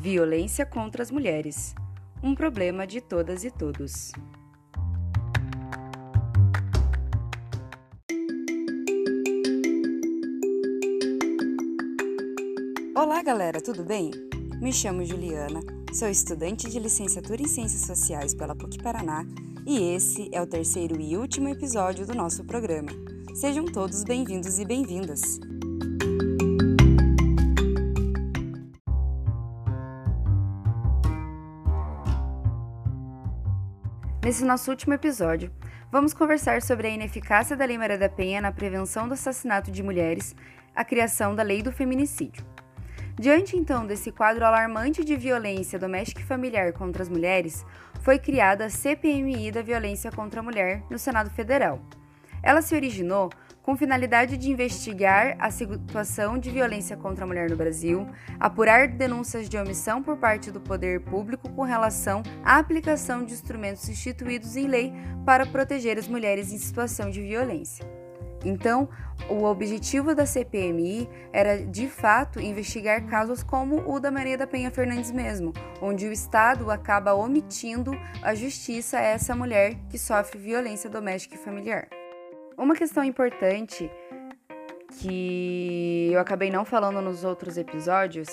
Violência contra as mulheres um problema de todas e todos. Olá, galera, tudo bem? Me chamo Juliana, sou estudante de licenciatura em Ciências Sociais pela PUC Paraná e esse é o terceiro e último episódio do nosso programa. Sejam todos bem-vindos e bem-vindas! Nesse nosso último episódio, vamos conversar sobre a ineficácia da Lei Maria da Penha na prevenção do assassinato de mulheres, a criação da Lei do Feminicídio. Diante então desse quadro alarmante de violência doméstica e familiar contra as mulheres, foi criada a CPMI da Violência contra a Mulher no Senado Federal. Ela se originou com finalidade de investigar a situação de violência contra a mulher no Brasil, apurar denúncias de omissão por parte do poder público com relação à aplicação de instrumentos instituídos em lei para proteger as mulheres em situação de violência. Então, o objetivo da CPMI era, de fato, investigar casos como o da Maria da Penha Fernandes mesmo, onde o Estado acaba omitindo a justiça a essa mulher que sofre violência doméstica e familiar. Uma questão importante que eu acabei não falando nos outros episódios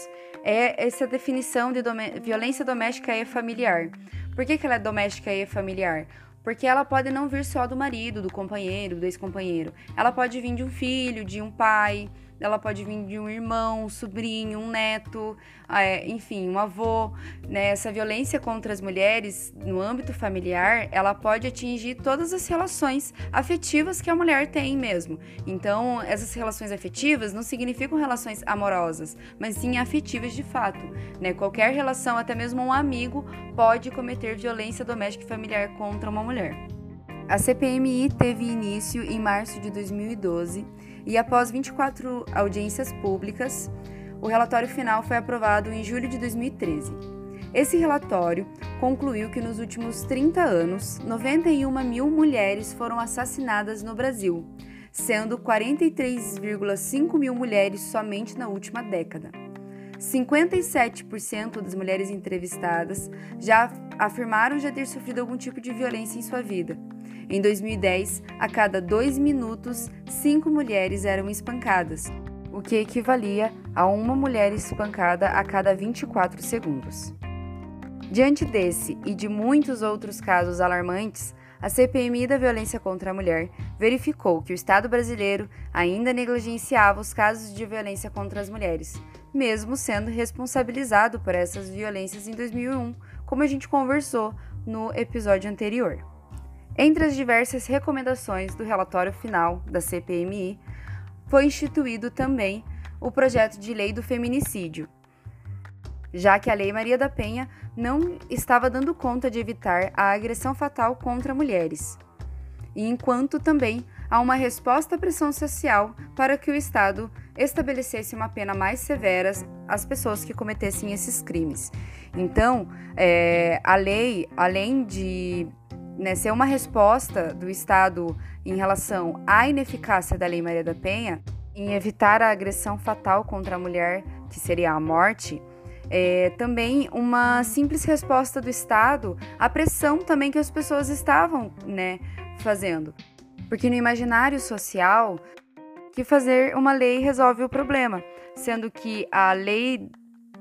é essa definição de violência doméstica e familiar. Por que, que ela é doméstica e familiar? Porque ela pode não vir só do marido, do companheiro, do ex-companheiro. Ela pode vir de um filho, de um pai, ela pode vir de um irmão, um sobrinho, um neto, é, enfim, um avô. Né? Essa violência contra as mulheres no âmbito familiar, ela pode atingir todas as relações afetivas que a mulher tem mesmo. Então, essas relações afetivas não significam relações amorosas, mas sim afetivas de fato. Né? Qualquer relação, até mesmo um amigo, pode cometer violência doméstica e familiar contra uma mulher. A CPMI teve início em março de 2012 e, após 24 audiências públicas, o relatório final foi aprovado em julho de 2013. Esse relatório concluiu que nos últimos 30 anos, 91 mil mulheres foram assassinadas no Brasil, sendo 43,5 mil mulheres somente na última década. 57% das mulheres entrevistadas já afirmaram já ter sofrido algum tipo de violência em sua vida. Em 2010, a cada dois minutos, cinco mulheres eram espancadas, o que equivalia a uma mulher espancada a cada 24 segundos. Diante desse e de muitos outros casos alarmantes, a CPMI da Violência contra a Mulher verificou que o Estado brasileiro ainda negligenciava os casos de violência contra as mulheres, mesmo sendo responsabilizado por essas violências em 2001, como a gente conversou no episódio anterior. Entre as diversas recomendações do relatório final da CPMI, foi instituído também o projeto de lei do feminicídio, já que a Lei Maria da Penha não estava dando conta de evitar a agressão fatal contra mulheres, e enquanto também há uma resposta à pressão social para que o Estado estabelecesse uma pena mais severa às pessoas que cometessem esses crimes. Então, é, a lei, além de né, ser uma resposta do Estado em relação à ineficácia da Lei Maria da Penha, em evitar a agressão fatal contra a mulher, que seria a morte, é, também uma simples resposta do Estado à pressão também que as pessoas estavam né, fazendo. Porque no imaginário social, que fazer uma lei resolve o problema, sendo que a lei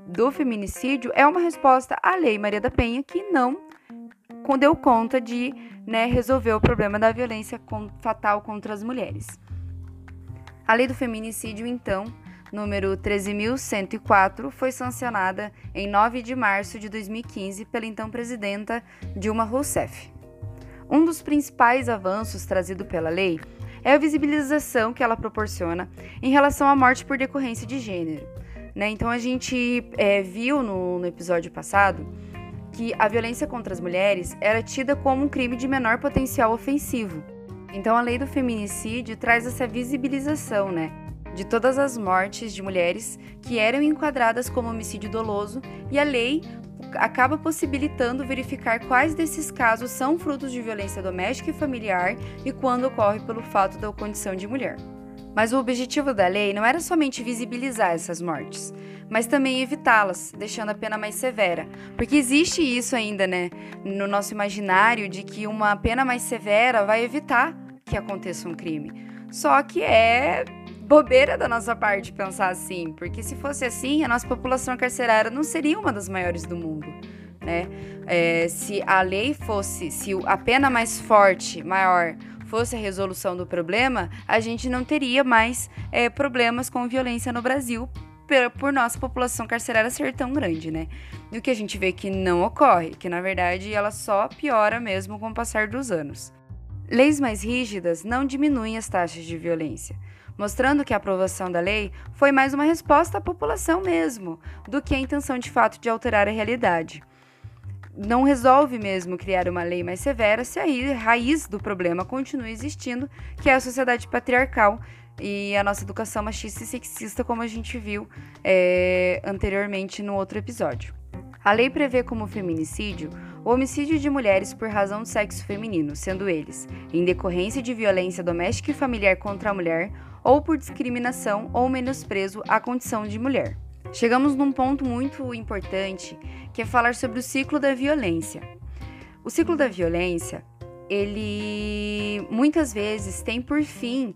do feminicídio é uma resposta à lei Maria da Penha que não deu conta de né, resolver o problema da violência fatal contra as mulheres. A lei do feminicídio, então, número 13.104, foi sancionada em 9 de março de 2015 pela então presidenta Dilma Rousseff. Um dos principais avanços trazido pela lei é a visibilização que ela proporciona em relação à morte por decorrência de gênero. Né? Então a gente é, viu no, no episódio passado que a violência contra as mulheres era tida como um crime de menor potencial ofensivo. Então a lei do feminicídio traz essa visibilização, né? de todas as mortes de mulheres que eram enquadradas como homicídio doloso e a lei acaba possibilitando verificar quais desses casos são frutos de violência doméstica e familiar e quando ocorre pelo fato da condição de mulher. Mas o objetivo da lei não era somente visibilizar essas mortes, mas também evitá-las, deixando a pena mais severa. Porque existe isso ainda, né, no nosso imaginário de que uma pena mais severa vai evitar que aconteça um crime. Só que é bobeira da nossa parte pensar assim, porque se fosse assim, a nossa população carcerária não seria uma das maiores do mundo. Né? É, se a lei fosse, se a pena mais forte, maior, fosse a resolução do problema, a gente não teria mais é, problemas com violência no Brasil por, por nossa população carcerária ser tão grande, né? E o que a gente vê que não ocorre, que na verdade ela só piora mesmo com o passar dos anos. Leis mais rígidas não diminuem as taxas de violência, mostrando que a aprovação da lei foi mais uma resposta à população mesmo, do que a intenção de fato de alterar a realidade não resolve mesmo criar uma lei mais severa se a raiz do problema continua existindo, que é a sociedade patriarcal e a nossa educação machista e sexista, como a gente viu é, anteriormente no outro episódio. A lei prevê como feminicídio o homicídio de mulheres por razão do sexo feminino, sendo eles em decorrência de violência doméstica e familiar contra a mulher ou por discriminação ou menosprezo à condição de mulher. Chegamos num ponto muito importante, que é falar sobre o ciclo da violência. O ciclo da violência, ele muitas vezes tem por fim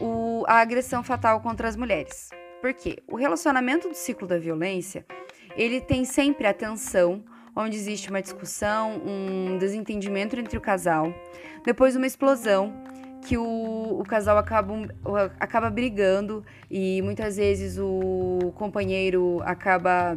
o, a agressão fatal contra as mulheres. Por quê? O relacionamento do ciclo da violência, ele tem sempre a tensão, onde existe uma discussão, um desentendimento entre o casal, depois uma explosão, que o, o casal acaba, acaba brigando e muitas vezes o companheiro acaba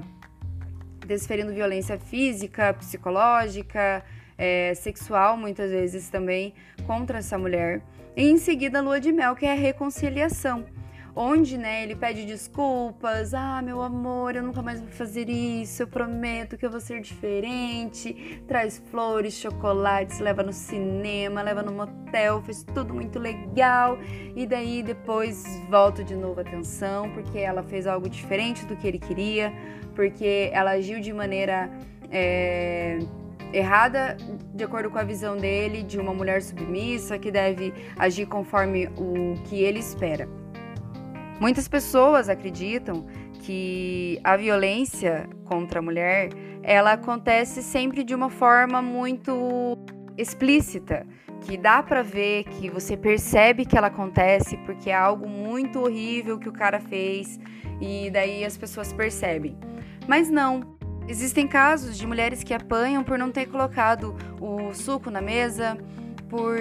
desferindo violência física, psicológica, é, sexual, muitas vezes também, contra essa mulher. E em seguida, a lua de mel, que é a reconciliação onde, né, ele pede desculpas. Ah, meu amor, eu nunca mais vou fazer isso. Eu prometo que eu vou ser diferente. Traz flores, chocolates, leva no cinema, leva no motel, fez tudo muito legal. E daí depois volta de novo a atenção, porque ela fez algo diferente do que ele queria, porque ela agiu de maneira é, errada de acordo com a visão dele de uma mulher submissa que deve agir conforme o que ele espera. Muitas pessoas acreditam que a violência contra a mulher, ela acontece sempre de uma forma muito explícita, que dá para ver, que você percebe que ela acontece porque é algo muito horrível que o cara fez e daí as pessoas percebem. Mas não. Existem casos de mulheres que apanham por não ter colocado o suco na mesa, por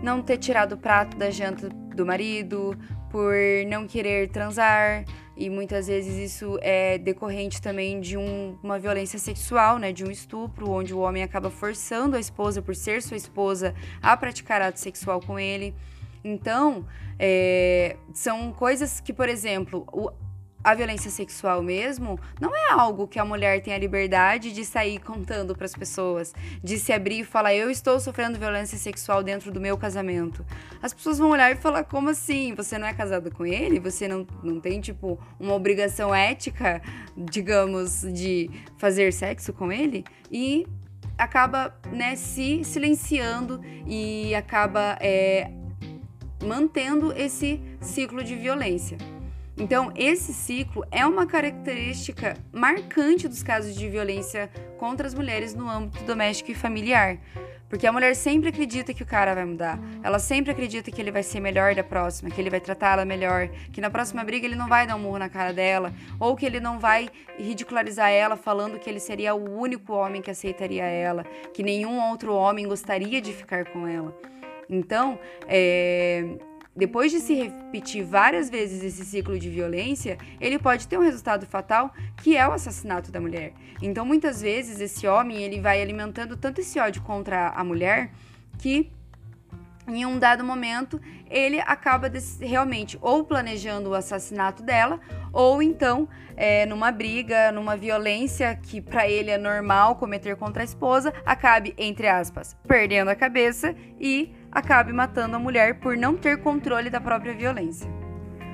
não ter tirado o prato da janta do marido, por não querer transar e muitas vezes isso é decorrente também de um, uma violência sexual, né, de um estupro, onde o homem acaba forçando a esposa, por ser sua esposa, a praticar ato sexual com ele. Então, é, são coisas que, por exemplo, o, a violência sexual mesmo não é algo que a mulher tem a liberdade de sair contando para as pessoas, de se abrir e falar eu estou sofrendo violência sexual dentro do meu casamento. As pessoas vão olhar e falar como assim? Você não é casado com ele? Você não, não tem tipo uma obrigação ética, digamos, de fazer sexo com ele? E acaba né, se silenciando e acaba é, mantendo esse ciclo de violência. Então, esse ciclo é uma característica marcante dos casos de violência contra as mulheres no âmbito doméstico e familiar. Porque a mulher sempre acredita que o cara vai mudar. Ela sempre acredita que ele vai ser melhor da próxima, que ele vai tratá-la melhor, que na próxima briga ele não vai dar um murro na cara dela, ou que ele não vai ridicularizar ela falando que ele seria o único homem que aceitaria ela, que nenhum outro homem gostaria de ficar com ela. Então, é, depois de se repetir várias vezes esse ciclo de violência, ele pode ter um resultado fatal, que é o assassinato da mulher. Então, muitas vezes esse homem, ele vai alimentando tanto esse ódio contra a mulher que em um dado momento ele acaba realmente ou planejando o assassinato dela ou então é, numa briga, numa violência que para ele é normal cometer contra a esposa, acabe entre aspas perdendo a cabeça e acabe matando a mulher por não ter controle da própria violência.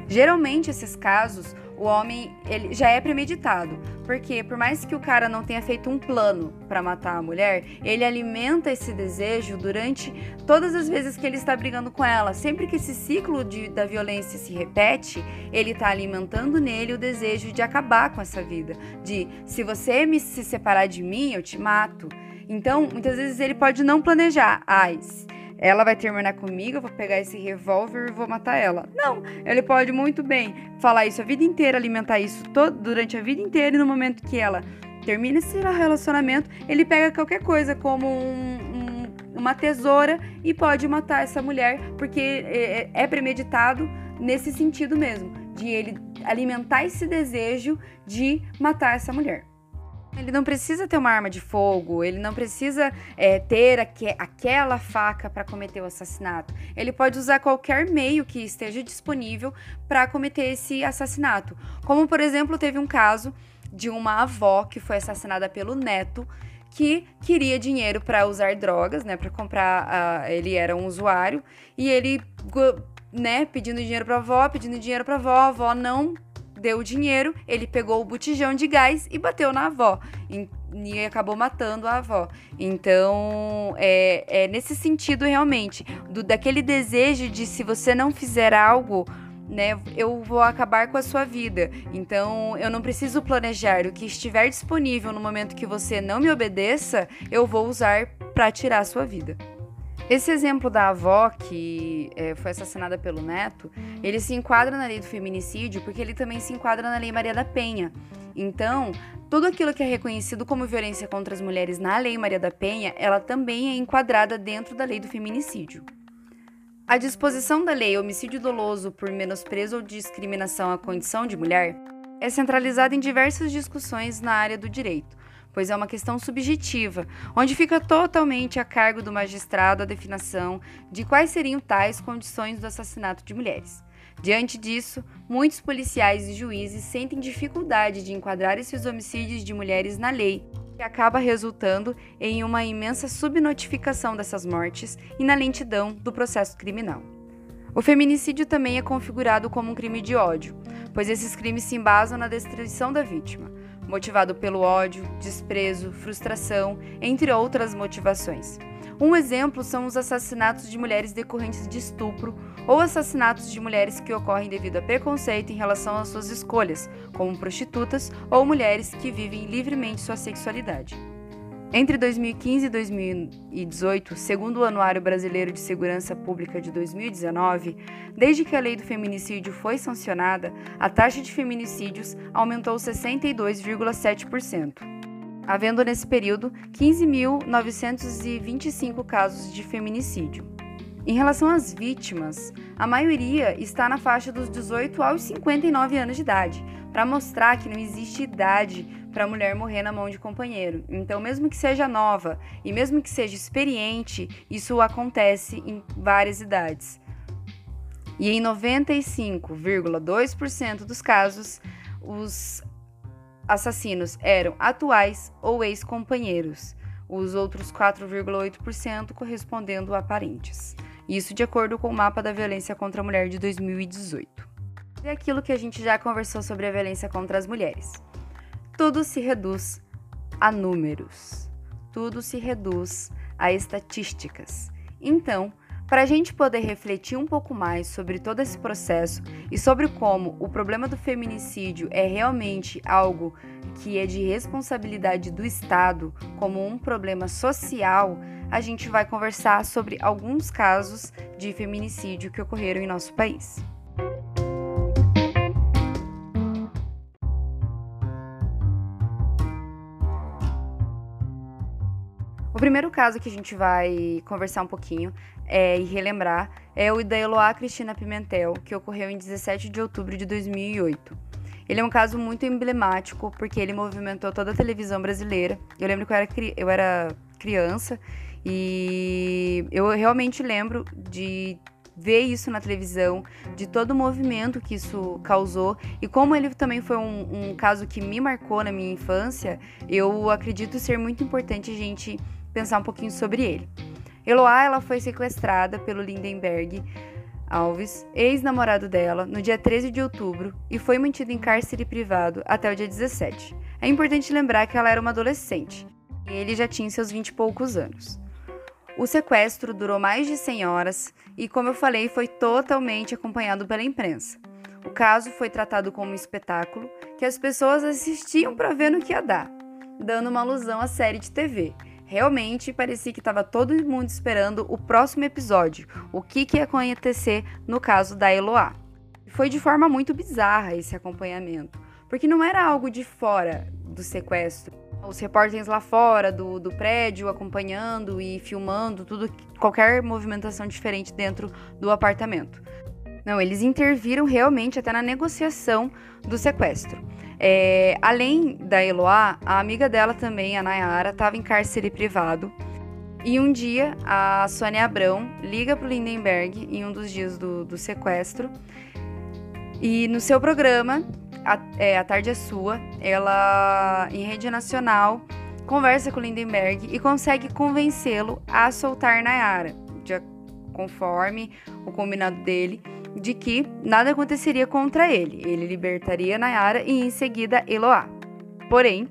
Geralmente esses casos o homem ele já é premeditado, porque por mais que o cara não tenha feito um plano para matar a mulher, ele alimenta esse desejo durante todas as vezes que ele está brigando com ela. Sempre que esse ciclo de, da violência se repete, ele está alimentando nele o desejo de acabar com essa vida, de se você me se separar de mim, eu te mato. Então, muitas vezes ele pode não planejar. Ai, ela vai terminar comigo, eu vou pegar esse revólver e vou matar ela. Não, ele pode muito bem falar isso a vida inteira, alimentar isso todo, durante a vida inteira e no momento que ela termina esse relacionamento, ele pega qualquer coisa como um, um, uma tesoura e pode matar essa mulher, porque é, é, é premeditado nesse sentido mesmo, de ele alimentar esse desejo de matar essa mulher. Ele não precisa ter uma arma de fogo, ele não precisa é, ter aque aquela faca para cometer o assassinato. Ele pode usar qualquer meio que esteja disponível para cometer esse assassinato. Como, por exemplo, teve um caso de uma avó que foi assassinada pelo neto que queria dinheiro para usar drogas, né, para comprar, ele era um usuário e ele, né, pedindo dinheiro para avó, pedindo dinheiro para avó, a avó não deu o dinheiro, ele pegou o botijão de gás e bateu na avó. E, e acabou matando a avó. Então, é, é nesse sentido, realmente, do, daquele desejo de se você não fizer algo né, eu vou acabar com a sua vida. Então, eu não preciso planejar o que estiver disponível no momento que você não me obedeça, eu vou usar para tirar a sua vida. Esse exemplo da avó que é, foi assassinada pelo neto, ele se enquadra na lei do feminicídio porque ele também se enquadra na lei Maria da Penha. Então, tudo aquilo que é reconhecido como violência contra as mulheres na lei Maria da Penha, ela também é enquadrada dentro da lei do feminicídio. A disposição da lei homicídio doloso por menosprezo ou discriminação à condição de mulher é centralizada em diversas discussões na área do direito pois é uma questão subjetiva, onde fica totalmente a cargo do magistrado a definição de quais seriam tais condições do assassinato de mulheres. Diante disso, muitos policiais e juízes sentem dificuldade de enquadrar esses homicídios de mulheres na lei, que acaba resultando em uma imensa subnotificação dessas mortes e na lentidão do processo criminal. O feminicídio também é configurado como um crime de ódio, pois esses crimes se embasam na destruição da vítima, motivado pelo ódio, desprezo, frustração, entre outras motivações. Um exemplo são os assassinatos de mulheres decorrentes de estupro ou assassinatos de mulheres que ocorrem devido a preconceito em relação às suas escolhas, como prostitutas ou mulheres que vivem livremente sua sexualidade. Entre 2015 e 2018, segundo o Anuário Brasileiro de Segurança Pública de 2019, desde que a lei do feminicídio foi sancionada, a taxa de feminicídios aumentou 62,7%, havendo nesse período 15.925 casos de feminicídio. Em relação às vítimas, a maioria está na faixa dos 18 aos 59 anos de idade, para mostrar que não existe idade para a mulher morrer na mão de companheiro. Então, mesmo que seja nova e mesmo que seja experiente, isso acontece em várias idades. E em 95,2% dos casos, os assassinos eram atuais ou ex-companheiros, os outros 4,8% correspondendo a parentes. Isso de acordo com o mapa da violência contra a mulher de 2018 é aquilo que a gente já conversou sobre a violência contra as mulheres. Tudo se reduz a números, tudo se reduz a estatísticas. Então, para a gente poder refletir um pouco mais sobre todo esse processo e sobre como o problema do feminicídio é realmente algo que é de responsabilidade do Estado, como um problema social, a gente vai conversar sobre alguns casos de feminicídio que ocorreram em nosso país. O primeiro caso que a gente vai conversar um pouquinho é, e relembrar é o da Eloá Cristina Pimentel, que ocorreu em 17 de outubro de 2008. Ele é um caso muito emblemático porque ele movimentou toda a televisão brasileira. Eu lembro que eu era, eu era criança e eu realmente lembro de ver isso na televisão, de todo o movimento que isso causou e como ele também foi um, um caso que me marcou na minha infância, eu acredito ser muito importante a gente pensar um pouquinho sobre ele. Eloá ela foi sequestrada pelo Lindenberg Alves, ex-namorado dela, no dia 13 de outubro e foi mantido em cárcere privado até o dia 17. É importante lembrar que ela era uma adolescente e ele já tinha seus 20 e poucos anos. O sequestro durou mais de 100 horas e, como eu falei, foi totalmente acompanhado pela imprensa. O caso foi tratado como um espetáculo que as pessoas assistiam para ver no que ia dar, dando uma alusão à série de TV. Realmente parecia que estava todo mundo esperando o próximo episódio, o que, que ia acontecer no caso da Eloá. Foi de forma muito bizarra esse acompanhamento, porque não era algo de fora do sequestro. Os repórteres lá fora do, do prédio acompanhando e filmando tudo, qualquer movimentação diferente dentro do apartamento. Não, eles interviram realmente até na negociação do sequestro. É, além da Eloá, a amiga dela também, a Nayara, estava em cárcere privado. E um dia, a Sônia Abrão liga para o Lindenberg, em um dos dias do, do sequestro, e no seu programa, a, é, a Tarde é Sua, ela, em rede nacional, conversa com Lindenberg e consegue convencê-lo a soltar Nayara, de, conforme o combinado dele de que nada aconteceria contra ele. Ele libertaria Nayara e em seguida Eloá. Porém,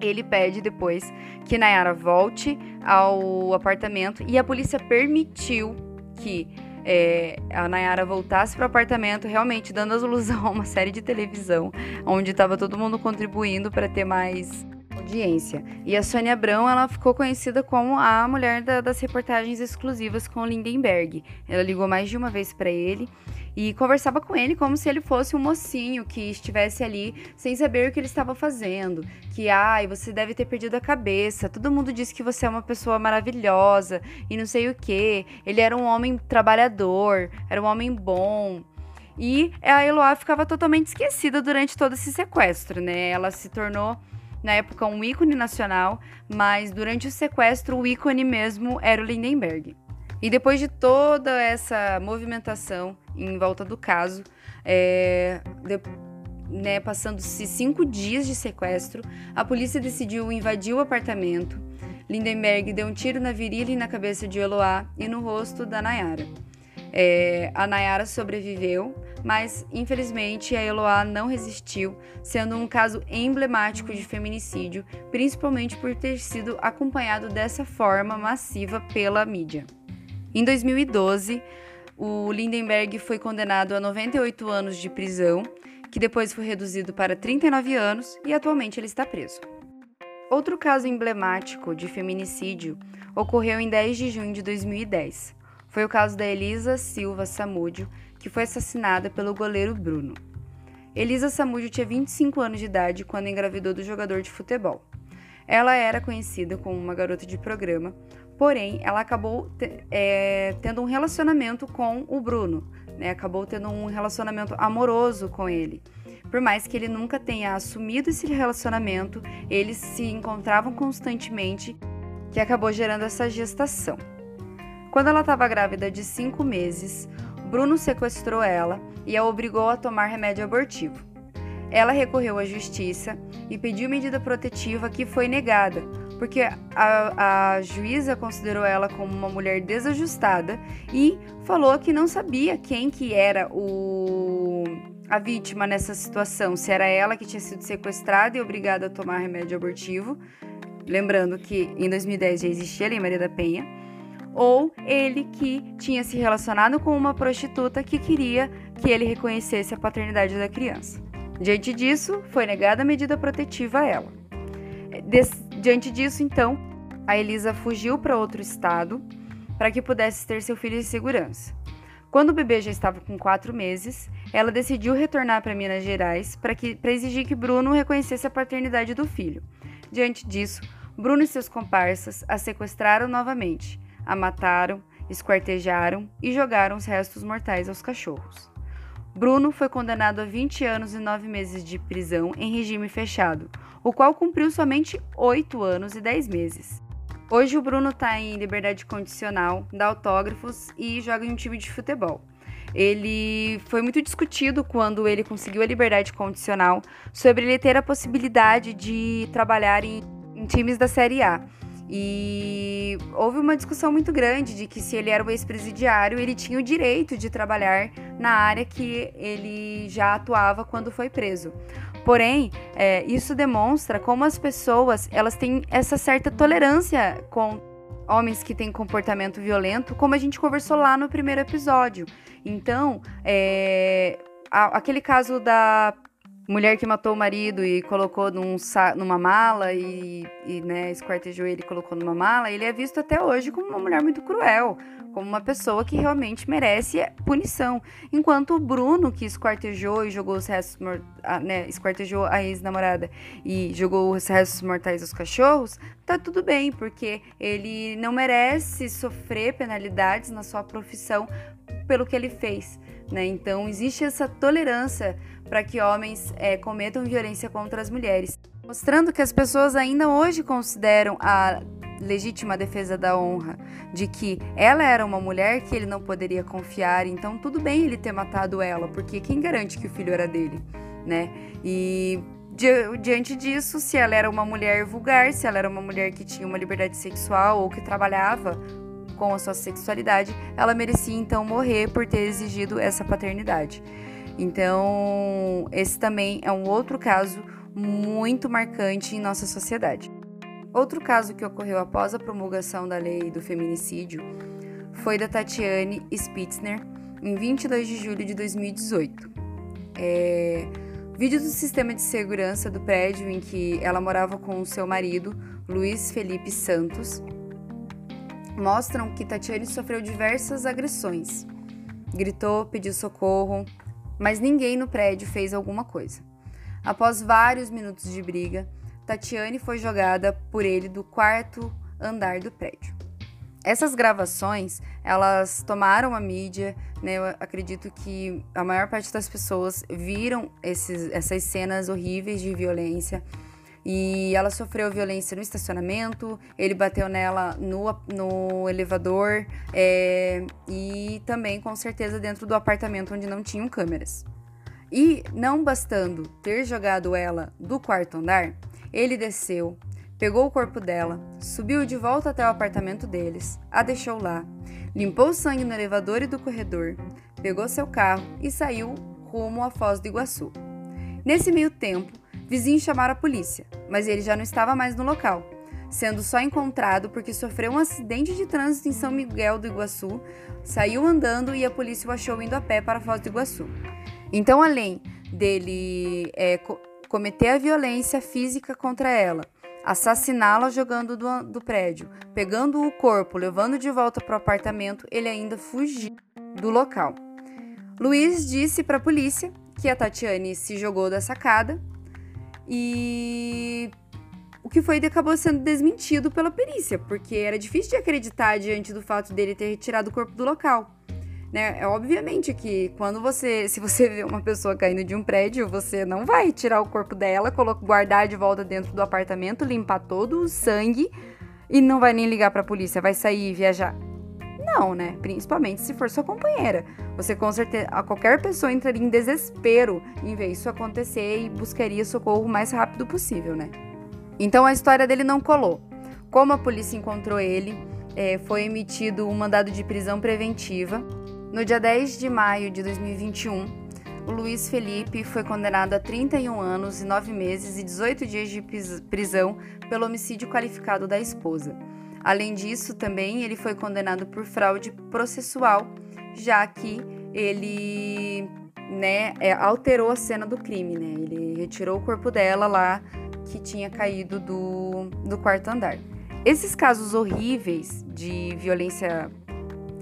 ele pede depois que Nayara volte ao apartamento e a polícia permitiu que é, a Nayara voltasse para o apartamento, realmente dando alusão a uma série de televisão, onde estava todo mundo contribuindo para ter mais audiência. E a Sônia Abrão, ela ficou conhecida como a mulher da, das reportagens exclusivas com Lindenberg. Ela ligou mais de uma vez para ele e conversava com ele como se ele fosse um mocinho que estivesse ali sem saber o que ele estava fazendo. Que, ai, você deve ter perdido a cabeça, todo mundo diz que você é uma pessoa maravilhosa e não sei o que. Ele era um homem trabalhador, era um homem bom. E a Eloá ficava totalmente esquecida durante todo esse sequestro, né? Ela se tornou na época um ícone nacional, mas durante o sequestro o ícone mesmo era o Lindenberg. E depois de toda essa movimentação em volta do caso, é, de, né, passando-se cinco dias de sequestro, a polícia decidiu invadir o apartamento. Lindenberg deu um tiro na virilha e na cabeça de Eloá e no rosto da Nayara. É, a Nayara sobreviveu, mas infelizmente a Eloá não resistiu, sendo um caso emblemático de feminicídio, principalmente por ter sido acompanhado dessa forma massiva pela mídia. Em 2012, o Lindenberg foi condenado a 98 anos de prisão, que depois foi reduzido para 39 anos e atualmente ele está preso. Outro caso emblemático de feminicídio ocorreu em 10 de junho de 2010. Foi o caso da Elisa Silva Samúdio, que foi assassinada pelo goleiro Bruno. Elisa Samúdio tinha 25 anos de idade quando engravidou do jogador de futebol. Ela era conhecida como uma garota de programa, porém ela acabou é, tendo um relacionamento com o Bruno, né? acabou tendo um relacionamento amoroso com ele. Por mais que ele nunca tenha assumido esse relacionamento, eles se encontravam constantemente, que acabou gerando essa gestação. Quando ela estava grávida de cinco meses, Bruno sequestrou ela e a obrigou a tomar remédio abortivo. Ela recorreu à justiça e pediu medida protetiva que foi negada, porque a, a, juíza considerou ela como uma mulher desajustada e falou que não sabia quem que era o, a vítima nessa situação, se era ela que tinha sido sequestrada e obrigada a tomar remédio abortivo. Lembrando que em 2010 já existia a Lei Maria da Penha ou ele que tinha se relacionado com uma prostituta que queria que ele reconhecesse a paternidade da criança. Diante disso, foi negada a medida protetiva a ela. Des diante disso, então, a Elisa fugiu para outro estado para que pudesse ter seu filho em segurança. Quando o bebê já estava com quatro meses, ela decidiu retornar para Minas Gerais para exigir que Bruno reconhecesse a paternidade do filho. Diante disso, Bruno e seus comparsas a sequestraram novamente a mataram, esquartejaram e jogaram os restos mortais aos cachorros. Bruno foi condenado a 20 anos e 9 meses de prisão em regime fechado, o qual cumpriu somente 8 anos e 10 meses. Hoje o Bruno está em liberdade condicional, dá autógrafos e joga em um time de futebol. Ele foi muito discutido quando ele conseguiu a liberdade condicional sobre ele ter a possibilidade de trabalhar em, em times da Série A. E houve uma discussão muito grande de que se ele era o ex-presidiário, ele tinha o direito de trabalhar na área que ele já atuava quando foi preso. Porém, é, isso demonstra como as pessoas elas têm essa certa tolerância com homens que têm comportamento violento, como a gente conversou lá no primeiro episódio. Então, é, a, aquele caso da mulher que matou o marido e colocou num, numa mala e, e né, esquartejou ele e colocou numa mala, ele é visto até hoje como uma mulher muito cruel, como uma pessoa que realmente merece punição. Enquanto o Bruno, que esquartejou e jogou os restos, né, esquartejou a ex-namorada e jogou os restos mortais dos cachorros, tá tudo bem, porque ele não merece sofrer penalidades na sua profissão pelo que ele fez. Né? Então, existe essa tolerância para que homens é, cometam violência contra as mulheres, mostrando que as pessoas ainda hoje consideram a legítima defesa da honra, de que ela era uma mulher que ele não poderia confiar, então tudo bem ele ter matado ela, porque quem garante que o filho era dele, né? E diante disso, se ela era uma mulher vulgar, se ela era uma mulher que tinha uma liberdade sexual ou que trabalhava com a sua sexualidade, ela merecia então morrer por ter exigido essa paternidade. Então, esse também é um outro caso muito marcante em nossa sociedade. Outro caso que ocorreu após a promulgação da lei do feminicídio foi da Tatiane Spitzner, em 22 de julho de 2018. É, vídeos do sistema de segurança do prédio em que ela morava com seu marido, Luiz Felipe Santos, mostram que Tatiane sofreu diversas agressões. Gritou, pediu socorro, mas ninguém no prédio fez alguma coisa. Após vários minutos de briga, Tatiane foi jogada por ele do quarto andar do prédio. Essas gravações, elas tomaram a mídia, né? Eu acredito que a maior parte das pessoas viram esses, essas cenas horríveis de violência e ela sofreu violência no estacionamento, ele bateu nela no, no elevador é, e também, com certeza, dentro do apartamento onde não tinham câmeras. E não bastando ter jogado ela do quarto andar, ele desceu, pegou o corpo dela, subiu de volta até o apartamento deles, a deixou lá, limpou o sangue no elevador e do corredor, pegou seu carro e saiu rumo à Foz do Iguaçu. Nesse meio tempo, Vizinhos chamaram a polícia, mas ele já não estava mais no local, sendo só encontrado porque sofreu um acidente de trânsito em São Miguel do Iguaçu, saiu andando e a polícia o achou indo a pé para a Foz do Iguaçu. Então, além dele é, co cometer a violência física contra ela, assassiná-la jogando do, do prédio, pegando o corpo, levando de volta para o apartamento, ele ainda fugiu do local. Luiz disse para a polícia que a Tatiane se jogou da sacada e o que foi acabou sendo desmentido pela perícia, porque era difícil de acreditar diante do fato dele ter retirado o corpo do local. Né? É obviamente que quando você, se você vê uma pessoa caindo de um prédio, você não vai tirar o corpo dela, guardar de volta dentro do apartamento, limpar todo o sangue e não vai nem ligar para a polícia, vai sair e viajar. Não, né? Principalmente se for sua companheira. Você com certeza, a qualquer pessoa entraria em desespero em ver isso acontecer e buscaria socorro o mais rápido possível, né? Então a história dele não colou. Como a polícia encontrou ele, é, foi emitido um mandado de prisão preventiva. No dia 10 de maio de 2021, o Luiz Felipe foi condenado a 31 anos e 9 meses e 18 dias de prisão pelo homicídio qualificado da esposa. Além disso, também ele foi condenado por fraude processual já que ele né, é, alterou a cena do crime, né? Ele retirou o corpo dela lá que tinha caído do, do quarto andar. Esses casos horríveis de violência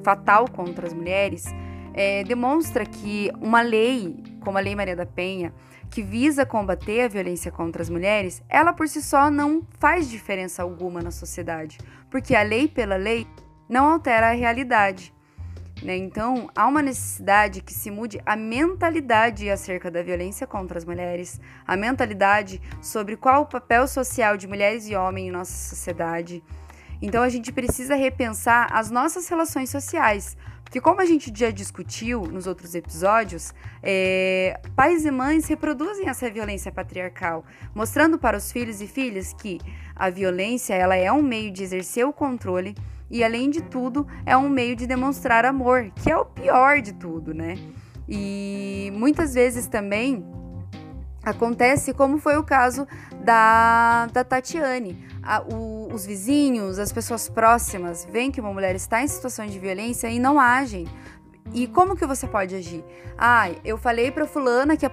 fatal contra as mulheres é, demonstra que uma lei, como a Lei Maria da Penha, que visa combater a violência contra as mulheres, ela por si só não faz diferença alguma na sociedade, porque a lei pela lei não altera a realidade. Né? Então, há uma necessidade que se mude a mentalidade acerca da violência contra as mulheres, a mentalidade sobre qual o papel social de mulheres e homens em nossa sociedade. Então, a gente precisa repensar as nossas relações sociais, que, como a gente já discutiu nos outros episódios, é, pais e mães reproduzem essa violência patriarcal, mostrando para os filhos e filhas que a violência ela é um meio de exercer o controle e, além de tudo, é um meio de demonstrar amor, que é o pior de tudo, né? E muitas vezes também acontece como foi o caso da, da Tatiane. A, o, os vizinhos, as pessoas próximas veem que uma mulher está em situação de violência e não agem. E como que você pode agir? Ah, eu falei pra fulana que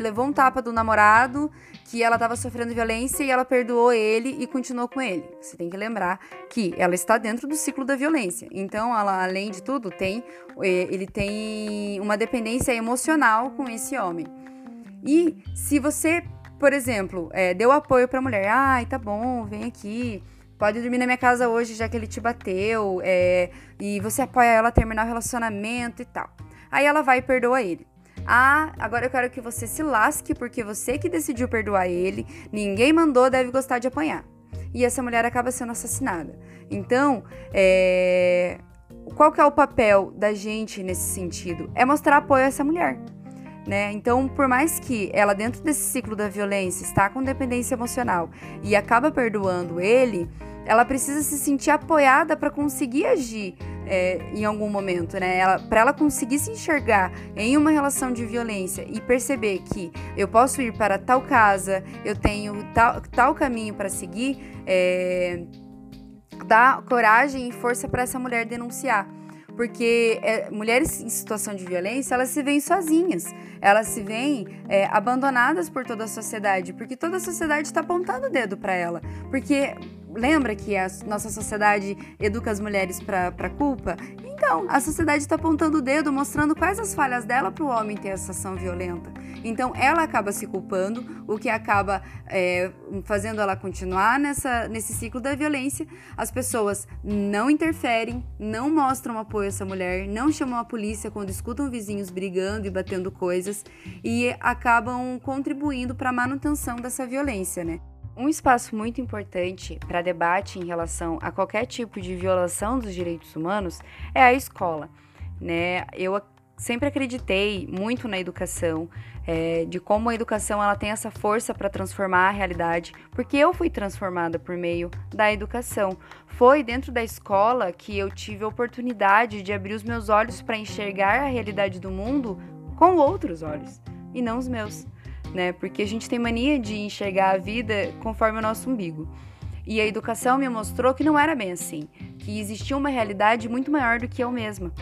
levou um tapa do namorado, que ela estava sofrendo violência e ela perdoou ele e continuou com ele. Você tem que lembrar que ela está dentro do ciclo da violência. Então, ela, além de tudo, tem eh, ele tem uma dependência emocional com esse homem. E se você, por exemplo, é, deu apoio para a mulher, ai, tá bom, vem aqui, pode dormir na minha casa hoje já que ele te bateu, é, e você apoia ela a terminar o relacionamento e tal. Aí ela vai e perdoa ele. Ah, agora eu quero que você se lasque porque você que decidiu perdoar ele, ninguém mandou, deve gostar de apanhar. E essa mulher acaba sendo assassinada. Então, é... qual que é o papel da gente nesse sentido? É mostrar apoio a essa mulher. Né? Então, por mais que ela, dentro desse ciclo da violência, está com dependência emocional e acaba perdoando ele, ela precisa se sentir apoiada para conseguir agir é, em algum momento, né? Para ela conseguir se enxergar em uma relação de violência e perceber que eu posso ir para tal casa, eu tenho tal, tal caminho para seguir, é, dá coragem e força para essa mulher denunciar porque é, mulheres em situação de violência elas se veem sozinhas, elas se veem é, abandonadas por toda a sociedade, porque toda a sociedade está apontando o dedo para ela, porque lembra que a nossa sociedade educa as mulheres para culpa? Então, a sociedade está apontando o dedo, mostrando quais as falhas dela para o homem ter essa ação violenta. Então, ela acaba se culpando, o que acaba é, fazendo ela continuar nessa, nesse ciclo da violência. As pessoas não interferem, não mostram apoio a essa mulher, não chamam a polícia quando escutam vizinhos brigando e batendo coisas e acabam contribuindo para a manutenção dessa violência, né? Um espaço muito importante para debate em relação a qualquer tipo de violação dos direitos humanos é a escola. Né? Eu sempre acreditei muito na educação, é, de como a educação ela tem essa força para transformar a realidade, porque eu fui transformada por meio da educação. Foi dentro da escola que eu tive a oportunidade de abrir os meus olhos para enxergar a realidade do mundo com outros olhos e não os meus né? Porque a gente tem mania de enxergar a vida conforme o nosso umbigo. E a educação me mostrou que não era bem assim, que existia uma realidade muito maior do que eu mesma.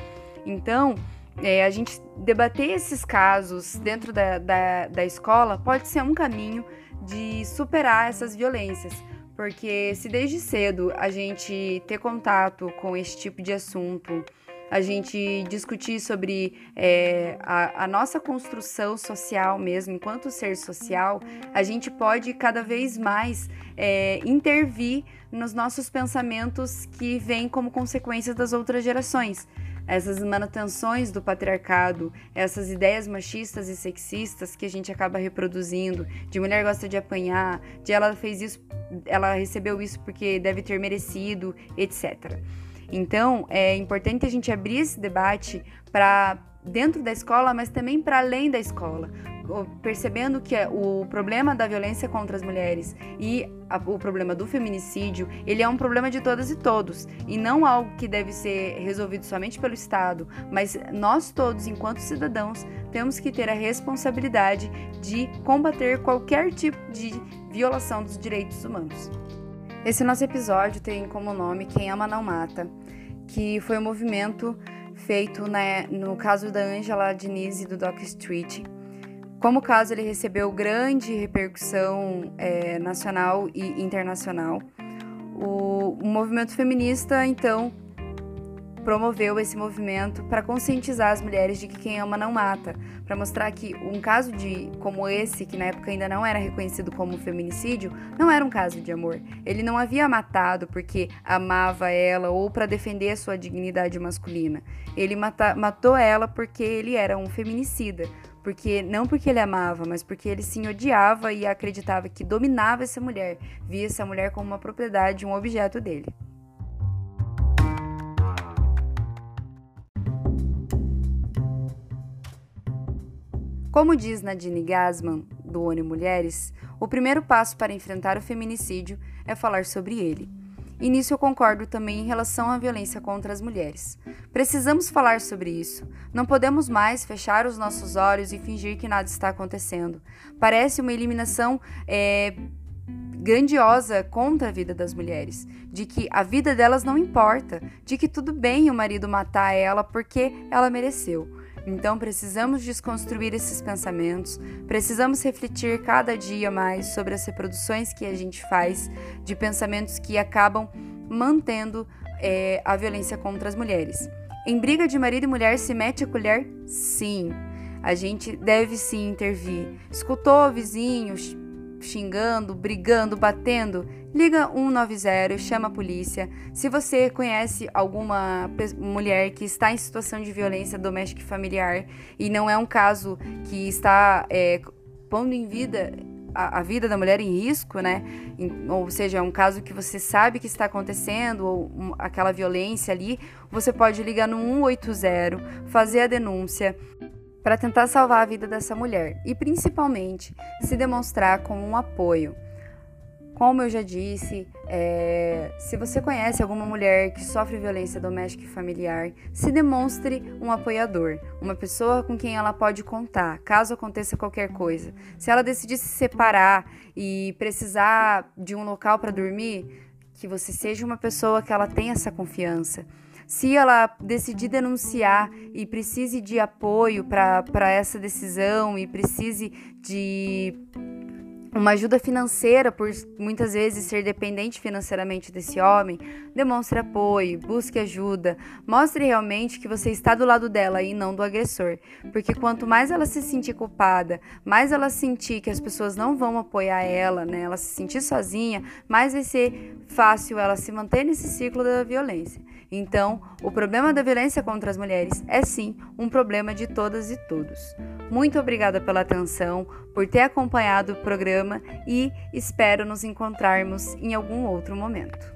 Então, é, a gente debater esses casos dentro da, da, da escola pode ser um caminho de superar essas violências. Porque se desde cedo a gente ter contato com esse tipo de assunto, a gente discutir sobre é, a, a, nossa construção social mesmo, enquanto ser social, a gente pode cada vez mais é, intervir nos nossos pensamentos que vêm como consequência das outras gerações. Essas manutenções do patriarcado, essas ideias machistas e sexistas que a gente acaba reproduzindo, de mulher gosta de apanhar, de ela fez isso, ela recebeu isso porque deve ter merecido, etc. Então, é importante a gente abrir esse debate para dentro da escola, mas também para além da escola, percebendo que o problema da violência contra as mulheres e o problema do feminicídio, ele é um problema de todas e todos, e não algo que deve ser resolvido somente pelo Estado, mas nós todos, enquanto cidadãos, temos que ter a responsabilidade de combater qualquer tipo de violação dos direitos humanos. Esse nosso episódio tem como nome Quem Ama Não Mata, que foi um movimento feito né, no caso da Angela Diniz e do Doc Street. Como o caso ele recebeu grande repercussão é, nacional e internacional, o, o movimento feminista então promoveu esse movimento para conscientizar as mulheres de que quem ama não mata, para mostrar que um caso de como esse, que na época ainda não era reconhecido como feminicídio, não era um caso de amor. Ele não havia matado porque amava ela ou para defender a sua dignidade masculina. Ele mata, matou ela porque ele era um feminicida, porque não porque ele amava, mas porque ele sim odiava e acreditava que dominava essa mulher, via essa mulher como uma propriedade, um objeto dele. Como diz Nadine Gassman, do ONU Mulheres, o primeiro passo para enfrentar o feminicídio é falar sobre ele. E nisso eu concordo também em relação à violência contra as mulheres. Precisamos falar sobre isso. Não podemos mais fechar os nossos olhos e fingir que nada está acontecendo. Parece uma eliminação é, grandiosa contra a vida das mulheres, de que a vida delas não importa, de que tudo bem o marido matar ela porque ela mereceu. Então precisamos desconstruir esses pensamentos, precisamos refletir cada dia mais sobre as reproduções que a gente faz de pensamentos que acabam mantendo é, a violência contra as mulheres. Em briga de marido e mulher se mete a colher? Sim. A gente deve sim intervir. Escutou o vizinho, xingando, brigando, batendo, liga 190, chama a polícia. Se você conhece alguma mulher que está em situação de violência doméstica e familiar e não é um caso que está é, pondo em vida a, vida da mulher em risco, né? Ou seja, é um caso que você sabe que está acontecendo, ou aquela violência ali, você pode ligar no 180, fazer a denúncia para tentar salvar a vida dessa mulher e principalmente se demonstrar como um apoio. Como eu já disse, é, se você conhece alguma mulher que sofre violência doméstica e familiar, se demonstre um apoiador, uma pessoa com quem ela pode contar, caso aconteça qualquer coisa. Se ela decidir se separar e precisar de um local para dormir, que você seja uma pessoa que ela tenha essa confiança. Se ela decidir denunciar e precise de apoio para essa decisão e precise de uma ajuda financeira, por muitas vezes ser dependente financeiramente desse homem, demonstre apoio, busque ajuda, mostre realmente que você está do lado dela e não do agressor. Porque quanto mais ela se sentir culpada, mais ela sentir que as pessoas não vão apoiar ela, né, ela se sentir sozinha, mais vai ser fácil ela se manter nesse ciclo da violência. Então, o problema da violência contra as mulheres é sim um problema de todas e todos. Muito obrigada pela atenção, por ter acompanhado o programa e espero nos encontrarmos em algum outro momento.